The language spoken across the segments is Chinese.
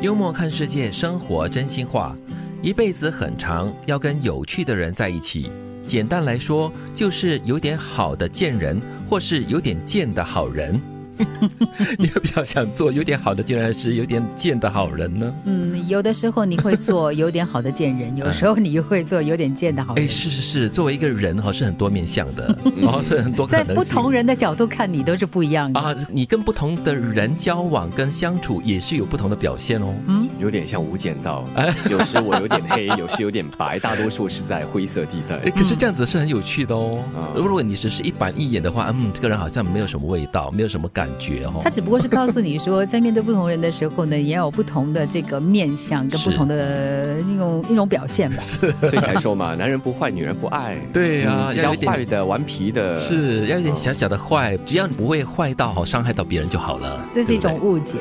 幽默看世界，生活真心话。一辈子很长，要跟有趣的人在一起。简单来说，就是有点好的贱人，或是有点贱的好人。你比较想做有点好的贱人，还是有点贱的好人呢？嗯，有的时候你会做有点好的贱人，有时候你又会做有点贱的好人。哎，是是是，作为一个人哈，是很多面相的，然后是很多可在能不同人的角度看你都是不一样的。啊，你跟不同的人交往跟相处也是有不同的表现哦。嗯有点像无间道，有时我有点黑，有时有点白，大多数是在灰色地带哎，。可是这样子是很有趣的哦。嗯如果你只是一板一眼的话，嗯，这个人好像没有什么味道，没有什么感觉哦。他只不过是告诉你说，在面对不同人的时候呢，也要有不同的这个面相跟不同的那种一种表现吧。所以才说嘛，男人不坏，女人不爱。对呀、嗯比较要有一点坏的、顽皮的，是要有一点小小的坏，只要你不会坏到好伤害到别人就好了。这是一种误解。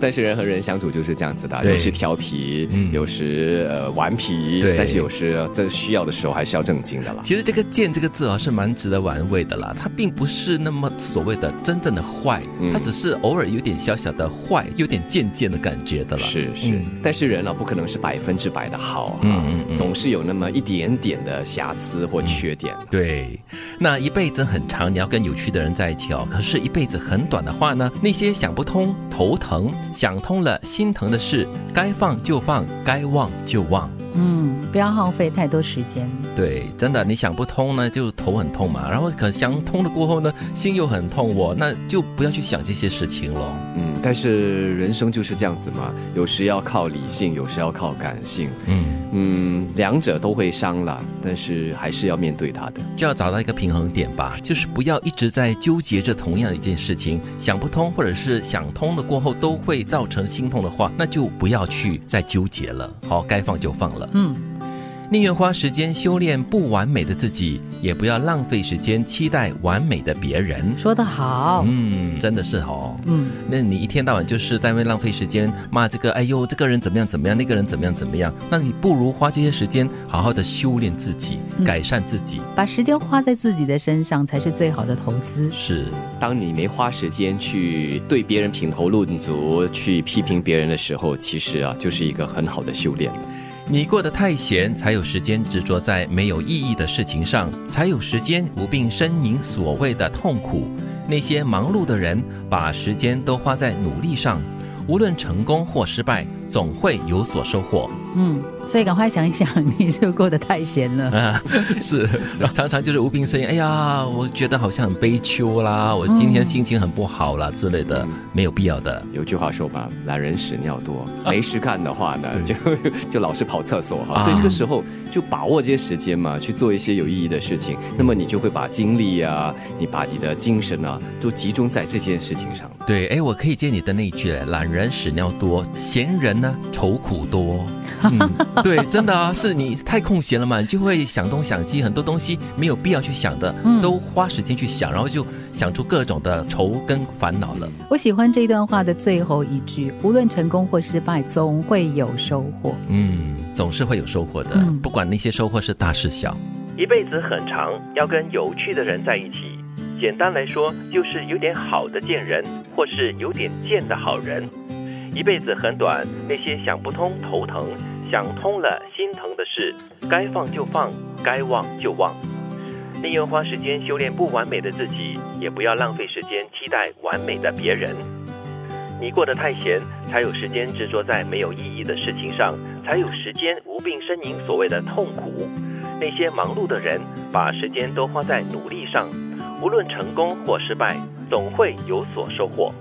但是人和人相处就是这样子的，有时调皮，嗯有时呃顽皮，对但是有时呃这需要的时候还是要正经的啦。其实这个“贱”这个字啊，是蛮值得玩味的啦。它并不是那么所谓的真正的坏，嗯它只是偶尔有点小小的坏，有点贱贱的感觉的了。是是，嗯但是人啊不可能是百分之百的好啊，嗯嗯嗯总是有那么一点点的瑕疵或缺点。对，那一辈子很长，你要跟有趣的人在一起哦。可是，一辈子很短的话呢，那些想不通、头疼、想通了、心疼的事，该放就放，该忘就忘。嗯，不要耗费太多时间。对，真的，你想不通呢，就头很痛嘛。然后可想通了过后呢，心又很痛哦，那就不要去想这些事情了。嗯，但是人生就是这样子嘛，有时要靠理性，有时要靠感性。嗯，嗯，两者都会伤了，但是还是要面对它的。就要找到一个平衡点吧，就是不要一直在纠结着同样一件事情，想不通或者是想通了过后都会造成心痛的话，那就不要去再纠结了。好，该放就放了。嗯，宁愿花时间修炼不完美的自己，也不要浪费时间期待完美的别人。说得好。嗯，真的是哦。嗯，那你一天到晚就是在为浪费时间骂这个，哎呦，这个人怎么样怎么样，那个人怎么样怎么样，那你不如花这些时间好好的修炼自己，嗯改善自己。把时间花在自己的身上才是最好的投资。是，当你没花时间去对别人品头论足，去批评别人的时候，其实啊，就是一个很好的修炼。你过得太闲，才有时间执着在没有意义的事情上，才有时间无病呻吟所谓的痛苦。那些忙碌的人，把时间都花在努力上，无论成功或失败，总会有所收获。嗯，所以赶快想一想，你是不是过得太闲了？啊，是常常就是无病呻吟。哎呀，我觉得好像很悲秋啦，我今天心情很不好啦之类的，没有必要的。有句话说吧，懒人屎尿多，没事干的话呢，就 就老是跑厕所哈。啊所以这个时候就把握这些时间嘛，去做一些有意义的事情。那么你就会把精力啊，你把你的精神啊，都集中在这件事情上。对，哎，我可以借你的那一句，懒人屎尿多，闲人呢愁苦多。嗯，对，真的啊，是你太空闲了嘛，你就会想东想西，很多东西没有必要去想的，嗯都花时间去想，然后就想出各种的愁跟烦恼了。我喜欢这段话的最后一句：无论成功或失败，总会有收获。嗯，总是会有收获的，嗯不管那些收获是大是小。一辈子很长，要跟有趣的人在一起。简单来说，就是有点好的贱人，或是有点贱的好人。一辈子很短，那些想不通、头疼、想通了、心疼的事，该放就放，该忘就忘。宁愿花时间修炼不完美的自己，也不要浪费时间期待完美的别人。你过得太闲，才有时间执着在没有意义的事情上，才有时间无病呻吟所谓的痛苦。那些忙碌的人，把时间都花在努力上，无论成功或失败，总会有所收获。